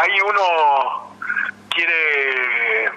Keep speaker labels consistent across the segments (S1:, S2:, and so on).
S1: ahí uno quiere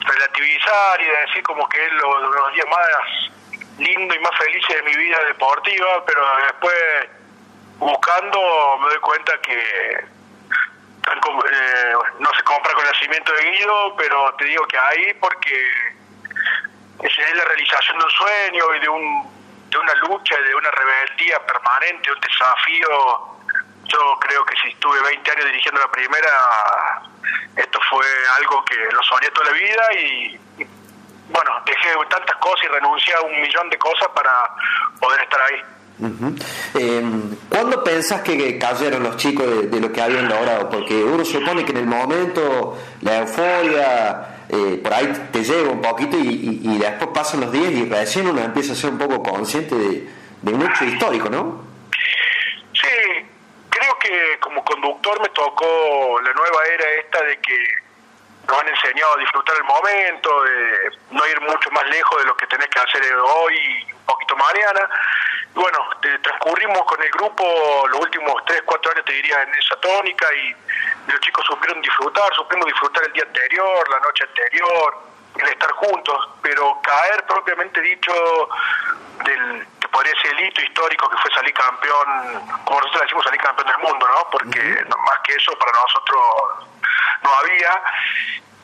S1: relativizar y decir como que es lo, los días más lindos y más felices de mi vida deportiva, pero después buscando me doy cuenta que eh, no se compra con nacimiento de Guido, pero te digo que ahí porque esa es la realización de un sueño y de un de una lucha, de una rebeldía permanente, un desafío yo creo que si estuve 20 años dirigiendo la primera, esto fue algo que lo soñé toda la vida y, bueno, dejé tantas cosas y renuncié a un millón de cosas para poder estar ahí.
S2: Em, ¿Cuándo pensás que cayeron los chicos de, lo que habían logrado? Porque uno supone que en el momento la euforia eh, por ahí te llega un poquito y, y, después pasan los días y recién uno empieza a ser un poco consciente de, de un hecho histórico, ¿no?
S1: creo que como conductor me tocó la nueva era esta de que nos han enseñado a disfrutar el momento, de no ir mucho más lejos de lo que tenés que hacer hoy y un poquito mañana. Y bueno, transcurrimos con el grupo los últimos 3, 4 años, te diría, en esa tónica y los chicos supieron disfrutar, supimos disfrutar el día anterior, la noche anterior, el estar juntos, pero caer propiamente dicho del ser el hito histórico que fue salir campeón, como nosotros decimos salir campeón del mundo, ¿no? Porque más que eso para nosotros no había.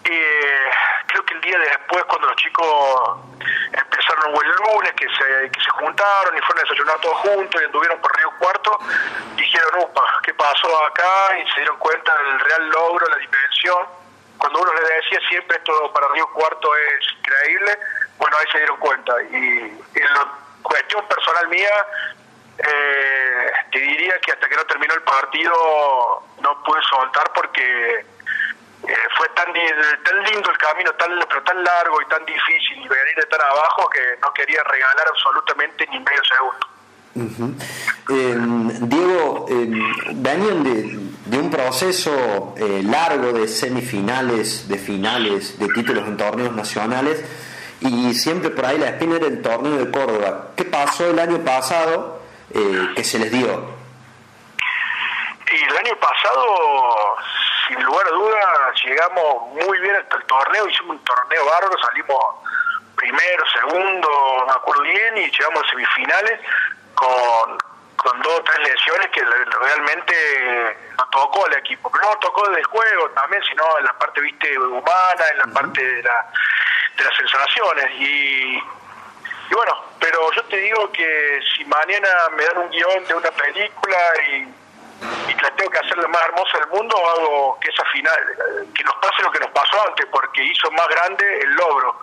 S1: Eh, creo que el día después, cuando los chicos empezaron el lunes, que se, que se juntaron y fueron a desayunar todos juntos y anduvieron por Río Cuarto, dijeron, upa, ¿qué pasó acá? Y se dieron cuenta del real logro, la dimensión. Cuando uno le decía siempre esto para Río Cuarto es increíble, bueno, ahí se dieron cuenta. Y la cuestión personal mía, eh, te diría que hasta que no terminó el partido no pude soltar porque eh, fue tan, tan lindo el camino, tan, pero tan largo y tan difícil y venir de tan abajo que no quería regalar absolutamente ni medio segundo.
S2: Eh, Diego, venían de, de, un proceso largo de semifinales, de finales, de títulos en torneos nacionales y siempre por ahí la espina era el torneo de Córdoba. ¿Qué pasó el año pasado eh, que se les dio?
S1: Y el año pasado, sin lugar a dudas, llegamos muy bien hasta el torneo, hicimos un torneo bárbaro, salimos primero, segundo, me acuerdo bien, y llegamos a semifinales con, con dos o tres lesiones que realmente nos tocó al equipo. Pero no tocó desde el juego también, sino en la parte viste humana, en la parte de la de las sensaciones y, y bueno, pero yo te digo que si mañana me dan un guion de una película y, y que hacer la más hermosa del mundo, hago que esa final, que nos pase lo que nos pasó antes, porque hizo más grande el logro,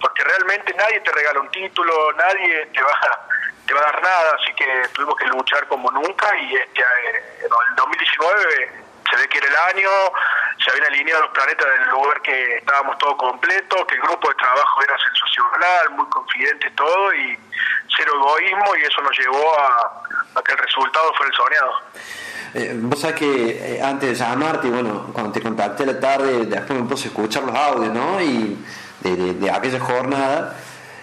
S1: porque realmente nadie te regala un título, nadie te va te va a dar nada, así que tuvimos que luchar como nunca y este eh, el 2019 se ve que era el año, se habían alineado los planetas del lugar que estábamos todos completos, que el grupo de trabajo era sensacional, muy confidente todo y cero egoísmo y eso nos llevó a, que el resultado fuera el soñado.
S2: Eh, vos sabés que eh, antes de llamarte, bueno, cuando te contacté la tarde, después me puse a escuchar los audios, ¿no? Y de aquella jornada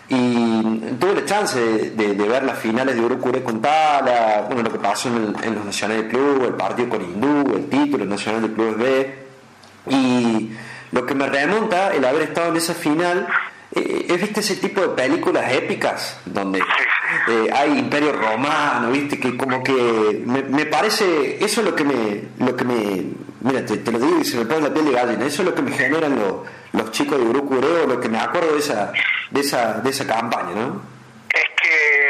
S2: y tuve la chance de, ver las finales de Urucure con Tala, bueno, lo que pasó en, los Nacionales del Club, el partido con Hindú, el título Nacional del Club B. Y lo que me remonta el haber estado en esa final eh, es, viste, ese tipo de películas épicas donde eh, hay imperio romano, viste, que como que me, parece, eso es lo que me, lo que me, mira, te, lo digo y se me pone la piel de gallina, eso es lo que me generan los, los chicos de Urucure, lo que me acuerdo de esa de esa, de esa campaña, ¿no?
S1: Es que,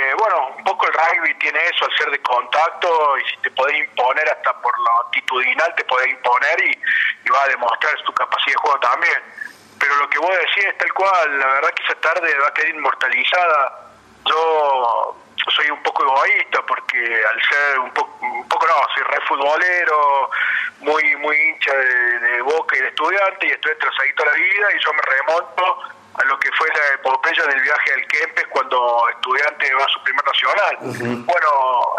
S1: poco el rugby tiene eso, al ser de contacto, y si te podés imponer hasta por lo actitudinal, te podés imponer y, va a demostrar tu capacidad de juego también. Pero lo que vos decís es tal cual, la verdad que esa tarde va a quedar inmortalizada. Yo soy un poco egoísta porque al ser un poco, un poco no, soy re futbolero, muy muy hincha de, Boca y de estudiante y estoy trasadito la vida y yo me remonto a lo que fue la epopeya del viaje al Kempes cuando estudiante va a su primer nacional. Bueno,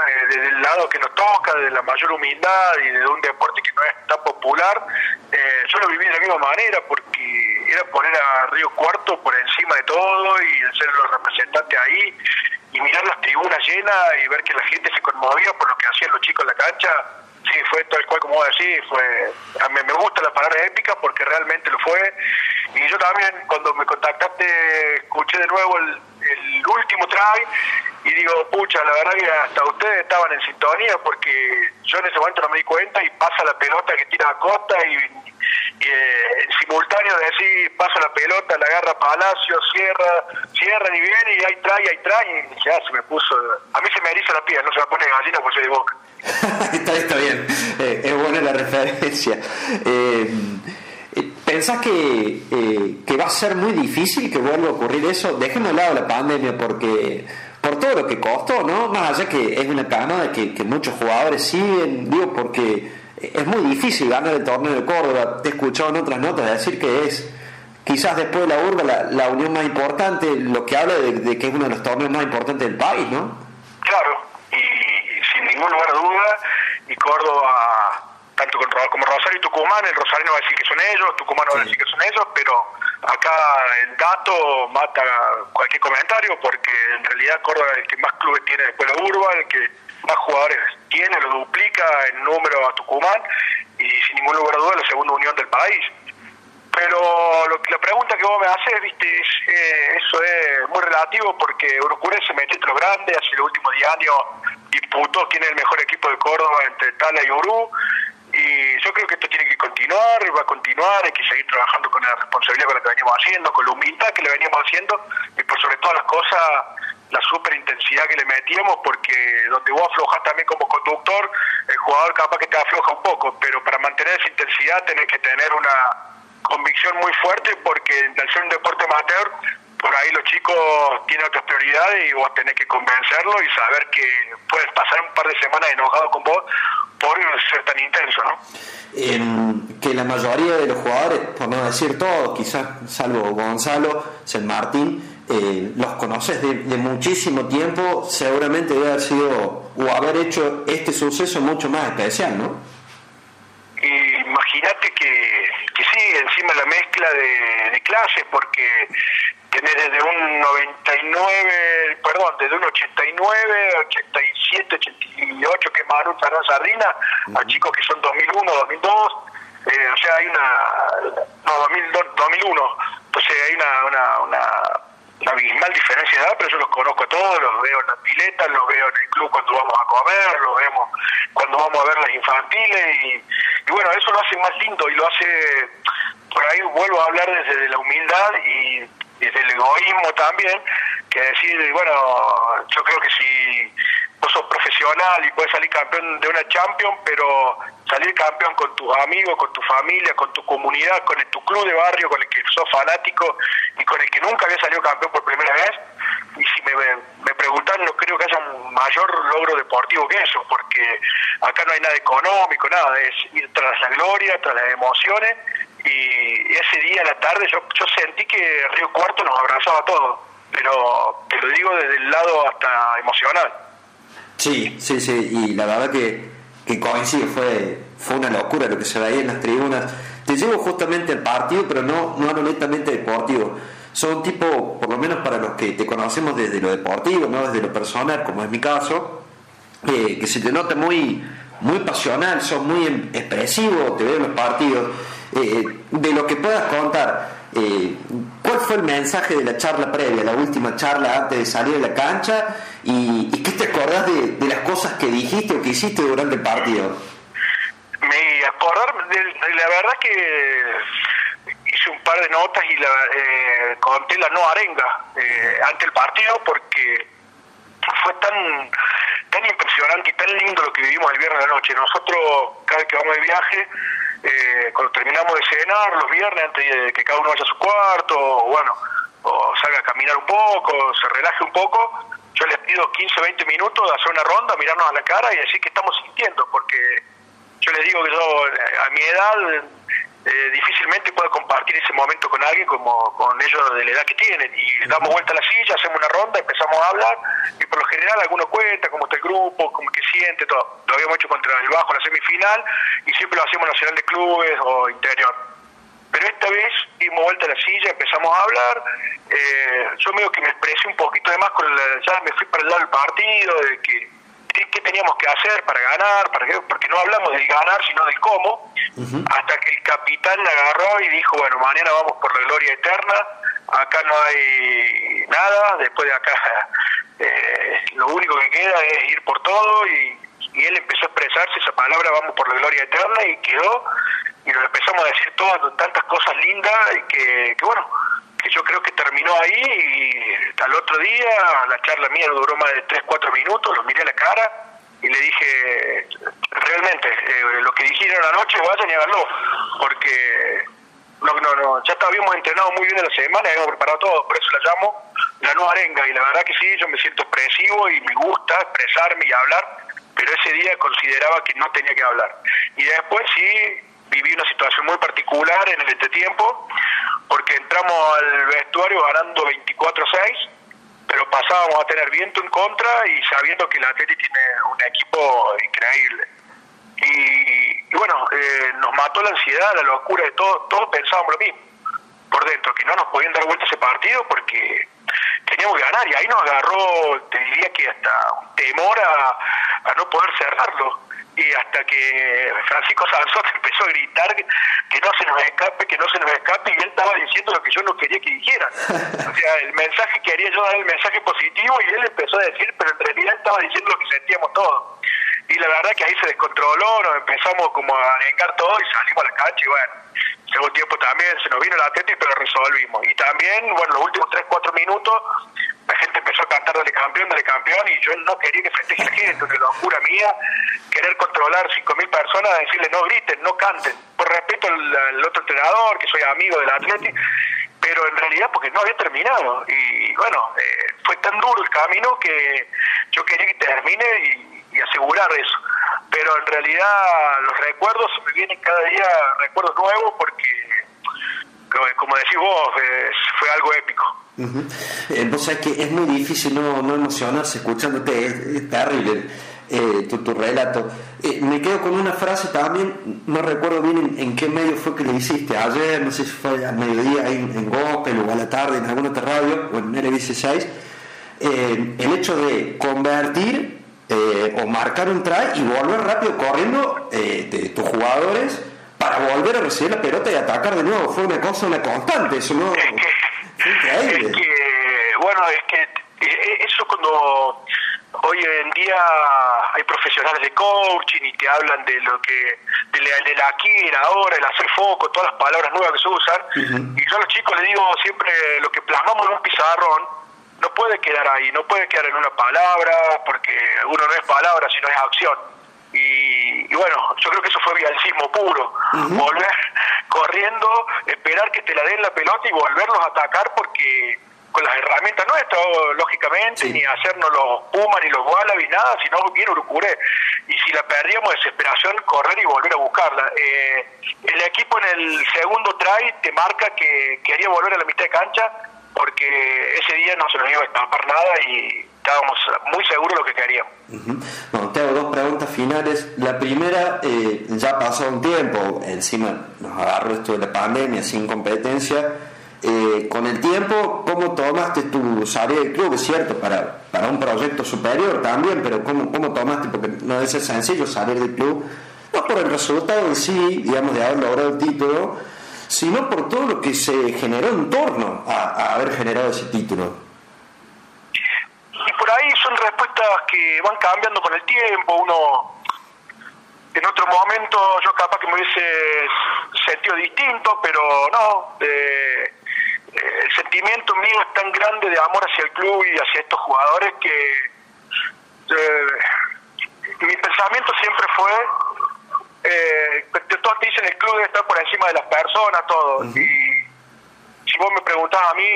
S1: eh, desde el lado que nos toca, de la mayor humildad y de un deporte que no es tan popular, eh, yo lo viví de la misma manera porque era poner a Río Cuarto por encima de todo y ser los representantes ahí y mirar las tribunas llenas y ver que la gente se conmovía por lo que hacían los chicos en la cancha, sí, sí, fue tal cual como vos decís, fue, a mí me gusta la palabra épica porque realmente lo fue. Y yo también, cuando me contactaste, escuché de nuevo el, el último try y digo, pucha, la verdad que hasta ustedes estaban en sintonía porque yo en ese momento no me di cuenta y pasa la pelota que tira a Costa y, eh, en simultáneo decir, pasa la pelota, la agarra Palacio, cierra, cierra y viene y ahí trae, ahí trae y ya se me puso, a mí se me eriza la piel, no se me pone gallina porque soy de boca.
S2: está, está bien, eh, es buena la referencia. Eh, ¿Pensás que, eh, que va a ser muy difícil que vuelva a ocurrir eso? Dejemos de lado la pandemia porque por todo lo que costó, ¿no? Más allá que es una camada que, muchos jugadores siguen, digo, porque es muy difícil ganar el torneo de Córdoba. Te he escuchado en otras notas decir que es quizás después de la urba la, unión más importante, lo que habla de, que es uno de los torneos más importantes del país, ¿no?
S1: Claro, y sin ningún lugar de duda, y Córdoba tanto como Rosario y Tucumán, el Rosario va a decir que son ellos, Tucumán va a decir que son ellos, pero acá el dato mata cualquier comentario porque en realidad Córdoba es el que más clubes tiene después de la Urba, el que más jugadores tiene, lo duplica en número a Tucumán y sin ningún lugar a duda la segunda unión del país. Pero lo, la pregunta que vos me haces, viste, eh, eso es muy relativo porque Urucure se metió entre los grandes, hace los últimos 10 años disputó quién es el mejor equipo de Córdoba entre Tala y Uru y yo creo que esto tiene que continuar, va a continuar, hay que seguir trabajando con la responsabilidad con la que venimos haciendo, con la humildad que le veníamos haciendo y por sobre todas las cosas la super intensidad que le metíamos porque donde vos aflojas también como conductor, el jugador capaz que te afloja un poco, pero para mantener esa intensidad tenés que tener una convicción muy fuerte porque al ser un deporte amateur por ahí los chicos tienen otras prioridades y vos tenés que convencerlos y saber que puedes pasar un par de semanas enojado con vos por ser tan intenso,
S2: ¿no? que la mayoría de los jugadores, por no decir todos, quizás salvo Gonzalo, San Martín, eh, los conoces de, muchísimo tiempo, seguramente debe haber sido o haber hecho este suceso mucho más especial, ¿no?
S1: Imagínate que, que sí, encima la mezcla de, de clases, porque tenés desde un 99, perdón, desde un 89, 87, 88 que Maru Ferran Sardina, a chicos que son 2001, 2002, eh, o sea, hay una, no, 2001, entonces hay una, una, una, abismal diferencia de edad, pero yo los conozco a todos, los veo en las piletas, los veo en el club cuando vamos a comer, los vemos cuando vamos a ver las infantiles y, y bueno, eso lo hace más lindo y lo hace, por ahí vuelvo a hablar desde la humildad y desde el egoísmo también, que decir, bueno, yo creo que si vos sos profesional y puedes salir campeón de una Champions, pero salir campeón con tus amigos, con tu familia, con tu comunidad, con tu club de barrio, con el que sos fanático y con el que nunca había salido campeón por primera vez, y si me preguntan, no creo que haya un mayor logro deportivo que eso, porque acá no hay nada económico, nada, es ir tras la gloria, tras las emociones y ese día a la tarde yo, yo sentí que Río Cuarto nos abrazaba a todos, pero te lo digo desde el lado hasta emocional.
S2: Sí, sí, sí, y la verdad que, que coincide, fue, fue una locura lo que se veía en las tribunas. Te llevo justamente al partido, pero no, no a lo netamente deportivo. Son tipo, por lo menos para los que te conocemos desde lo deportivo, no desde lo personal, como es mi caso, eh, que se te nota muy, muy pasional, son muy expresivos, te veo en los partidos eh, de lo que puedas contar, eh, ¿cuál fue el mensaje de la charla previa, la última charla antes de salir de la cancha? ¿Y, qué te acordás de, las cosas que dijiste o que hiciste durante el partido?
S1: Me acordar, de, la verdad que hice un par de notas y la, eh, conté la no arenga eh, ante el partido porque fue tan tan impresionante y tan lindo lo que vivimos el viernes de la noche. Nosotros, cada vez que vamos de viaje, eh, cuando terminamos de cenar los viernes, antes de que cada uno vaya a su cuarto, o bueno, o salga a caminar un poco, se relaje un poco, yo les pido 15, 20 minutos de hacer una ronda, mirarnos a la cara y decir qué estamos sintiendo, porque yo les digo que yo eh, a mi edad eh, difícilmente puedo compartir ese momento con alguien como con ellos de la edad que tienen. Y damos vuelta a la silla, hacemos una ronda, empezamos a hablar y por lo general alguno cuenta cómo está el grupo, cómo que siente, todo. Lo habíamos hecho contra el Bajo en la semifinal y siempre lo hacemos Nacional de Clubes o Interior. Pero esta vez dimos vuelta a la silla, empezamos a hablar. Eh, yo medio que me expresé un poquito de más con ya me fui para el lado del partido, de que ¿qué, teníamos que hacer para ganar, para porque no hablamos del ganar, sino del cómo, hasta que el capitán agarró y dijo, bueno, mañana vamos por la gloria eterna, acá no hay nada, después de acá eh, lo único que queda es ir por todo y, y él empezó a expresarse esa palabra, vamos por la gloria eterna, y quedó, y nos empezamos a decir todas tantas cosas lindas, y que, que bueno, que yo creo que terminó ahí, y al otro día la charla mía duró más de 3, 4 minutos, lo miré a la cara, y le dije, realmente, eh, lo que dijeron anoche, vayan y háganlo, porque no, no, no, ya habíamos entrenado muy bien en la semana, habíamos preparado todo, por eso la llamo la nueva arenga, y la verdad que sí, yo me siento expresivo y me gusta expresarme y hablar, pero ese día consideraba que no tenía que hablar. Y después sí viví una situación muy particular en el entretiempo, porque entramos al vestuario ganando 24-6, pero pasábamos a tener viento en contra y sabiendo que el Atleti tiene un equipo increíble. Y, bueno, eh, nos mató la ansiedad, la locura de todo, todos pensábamos lo mismo por dentro, que no nos podían dar vuelta ese partido porque teníamos que ganar y ahí nos agarró, te diría que hasta un temor a, no poder cerrarlo y hasta que Francisco Sanzón empezó a gritar que, no se nos escape, que no se nos escape, y él estaba diciendo lo que yo no quería que dijeran. O sea, el mensaje quería yo dar el mensaje positivo y él empezó a decir, pero en realidad estaba diciendo lo que sentíamos todos. Y la verdad que ahí se descontroló, nos empezamos como a arengar todo y salimos a la cancha y bueno, segundo tiempo también se nos vino el Atlético pero resolvimos. Y también, bueno, los últimos 3, 4 minutos la gente empezó a cantar dale campeón, dale campeón y yo no quería que festeje la gente, una locura mía, querer controlar 5.000 personas, decirle no griten, no canten, por respeto al, otro entrenador, que soy amigo del Atlético pero en realidad porque no había terminado. Y bueno, eh, fue tan duro el camino que yo quería que termine y asegurar eso pero en realidad los recuerdos me vienen cada día recuerdos nuevos porque, como decís vos, fue algo épico.
S2: Uh sabés que es muy difícil no, no emocionarse escuchándote, es, terrible eh, tu, tu, relato. Eh, me quedo con una frase también, no recuerdo bien en, qué medio fue que le hiciste, ayer, no sé si fue al mediodía en, en Gospel o a la tarde en alguna otra radio o en LB6, el hecho de convertir eh, o marcar un try y volver rápido corriendo eh, de tus jugadores para volver a recibir la pelota y atacar de nuevo. Fue una cosa, una constante, eso no.
S1: Es que, bueno, es que eh, eso cuando hoy en día hay profesionales de coaching y te hablan de lo que de la, de la aquí y ahora, el hacer foco, todas las palabras nuevas que se usan. Y yo a los chicos les digo siempre lo que plasmamos en un pizarrón no puede quedar ahí, no puede quedar en una palabra, porque uno no es palabra, sino es acción. Y, bueno, yo creo que eso fue vialcismo puro, volver corriendo, esperar que te la den la pelota y volverlos a atacar porque con las herramientas nuestras, lógicamente, ni hacernos los Pumas ni los Wallabies, nada, sino bien Urucuré. Y si la perdíamos, desesperación, correr y volver a buscarla. Eh, el equipo en el segundo try te marca que quería volver a la mitad de cancha porque ese día no se nos iba a escapar nada y estábamos muy seguros lo que queríamos.
S2: te hago dos preguntas finales. La primera, eh, ya pasó un tiempo, encima nos agarró esto de la pandemia sin competencia. Eh, con el tiempo, ¿cómo tomaste tu salida del club? Es cierto, para, para un proyecto superior también, pero ¿cómo, ¿cómo tomaste? Porque no ser sencillo salir del club, no por el resultado en sí, digamos, de haber logrado el título, sino por todo lo que se generó en torno a, haber generado ese título.
S1: Y por ahí son respuestas que van cambiando con el tiempo, uno en otro momento yo capaz que me hubiese sentido distinto, pero no, eh, el sentimiento mío es tan grande de amor hacia el club y hacia estos jugadores que eh, mi pensamiento siempre fue eh, todos te dicen el club debe estar por encima de las personas, todo. Y si vos me preguntás a mí,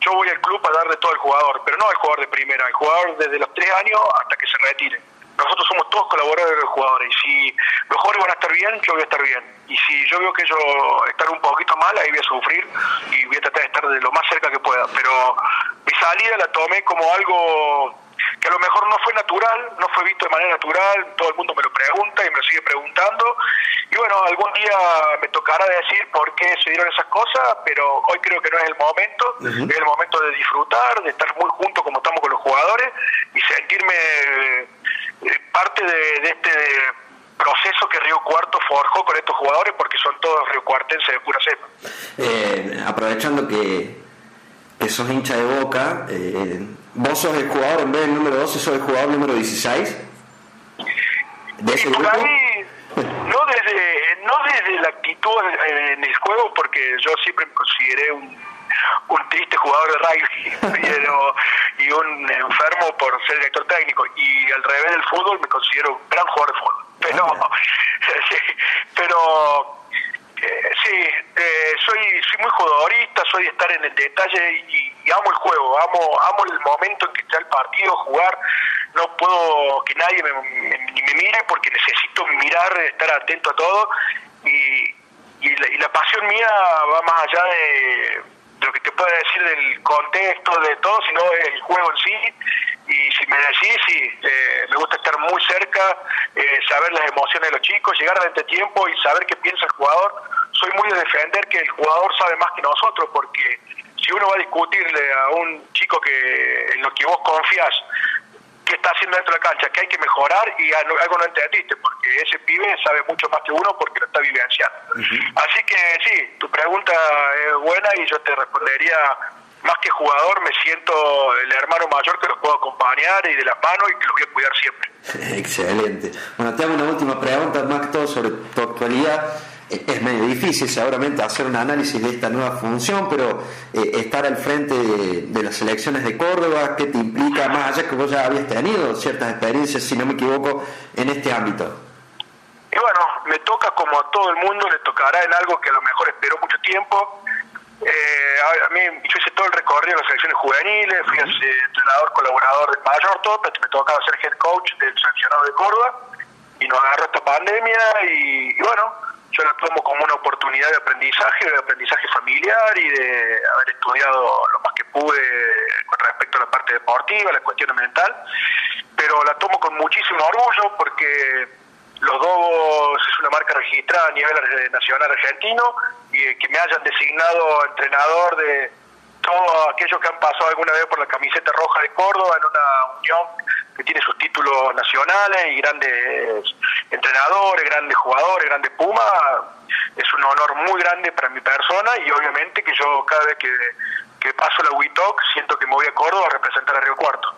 S1: yo voy al club para darle todo al jugador, pero no al jugador de primera, al jugador desde los tres años hasta que se retire. Nosotros somos todos colaboradores de los jugadores y si los jugadores van a estar bien, yo voy a estar bien. Y si yo veo que ellos están un poquito mal, ahí voy a sufrir y voy a tratar de estar de lo más cerca que pueda. Pero mi salida la tomé como algo que a lo mejor no fue natural, no fue visto de manera natural, todo el mundo me lo pregunta y me lo sigue preguntando. Y bueno, algún día me tocará decir por qué se dieron esas cosas, pero hoy creo que no es el momento, es el momento de disfrutar, de estar muy juntos como estamos con los jugadores y sentirme... Eh, parte de, este proceso que Río Cuarto forjó con estos jugadores porque son todos Río Cuartenses de pura cepa.
S2: Eh, aprovechando que, que, sos hincha de boca, eh, vos sos el jugador en vez del número 12, sos el jugador número 16
S1: de ese grupo. no desde, no desde la actitud en el juego, porque yo siempre me consideré un un triste jugador de rugby y un enfermo por ser director técnico y al revés del fútbol me considero un gran jugador de fútbol. Pero ah, sí, pero eh, sí eh, soy soy muy jugadorista soy de estar en el detalle y, amo el juego amo amo el momento en que está el partido jugar no puedo que nadie me, me, mire porque necesito mirar estar atento a todo y, y la pasión mía va más allá de lo que te puedo decir del contexto, de todo, sino el juego en sí. Y si me decís, sí, eh, me gusta estar muy cerca, eh, saber las emociones de los chicos, llegar a este tiempo y saber qué piensa el jugador. Soy muy de defender que el jugador sabe más que nosotros, porque si uno va a discutirle a un chico que en lo que vos confías qué está haciendo dentro de la cancha, que hay que mejorar y algo no entendiste, porque ese pibe sabe mucho más que uno porque lo está vivenciando. Así que sí, tu pregunta es buena y yo te respondería, más que jugador, me siento el hermano mayor que los puedo acompañar y de la mano y que los voy a cuidar siempre.
S2: Excelente. Bueno, te hago una última pregunta, más que todo sobre tu actualidad es medio difícil seguramente hacer un análisis de esta nueva función, pero eh, estar al frente de, las elecciones de Córdoba, ¿qué te implica más allá que vos ya habías tenido ciertas experiencias, si no me equivoco, en este ámbito?
S1: Y bueno, me toca como a todo el mundo, le tocará en algo que a lo mejor esperó mucho tiempo. Eh, a mí yo hice todo el recorrido de las elecciones juveniles, fui entrenador, colaborador del mayor, todo, pero me tocaba ser head coach del sancionado de Córdoba y nos agarró esta pandemia y bueno, yo la tomo como una oportunidad de aprendizaje, de aprendizaje familiar y de haber estudiado lo más que pude con respecto a la parte deportiva, la cuestión mental, pero la tomo con muchísimo orgullo porque los Dogos es una marca registrada a nivel nacional argentino y que me hayan designado entrenador de todos aquellos que han pasado alguna vez por la camiseta roja de Córdoba en una unión que tiene sus títulos nacionales y grandes entrenadores, grandes jugadores, grandes Pumas, es un honor muy grande para mi persona y obviamente que yo cada vez que, que paso la WITOC siento que me voy a Córdoba a representar a Río Cuarto.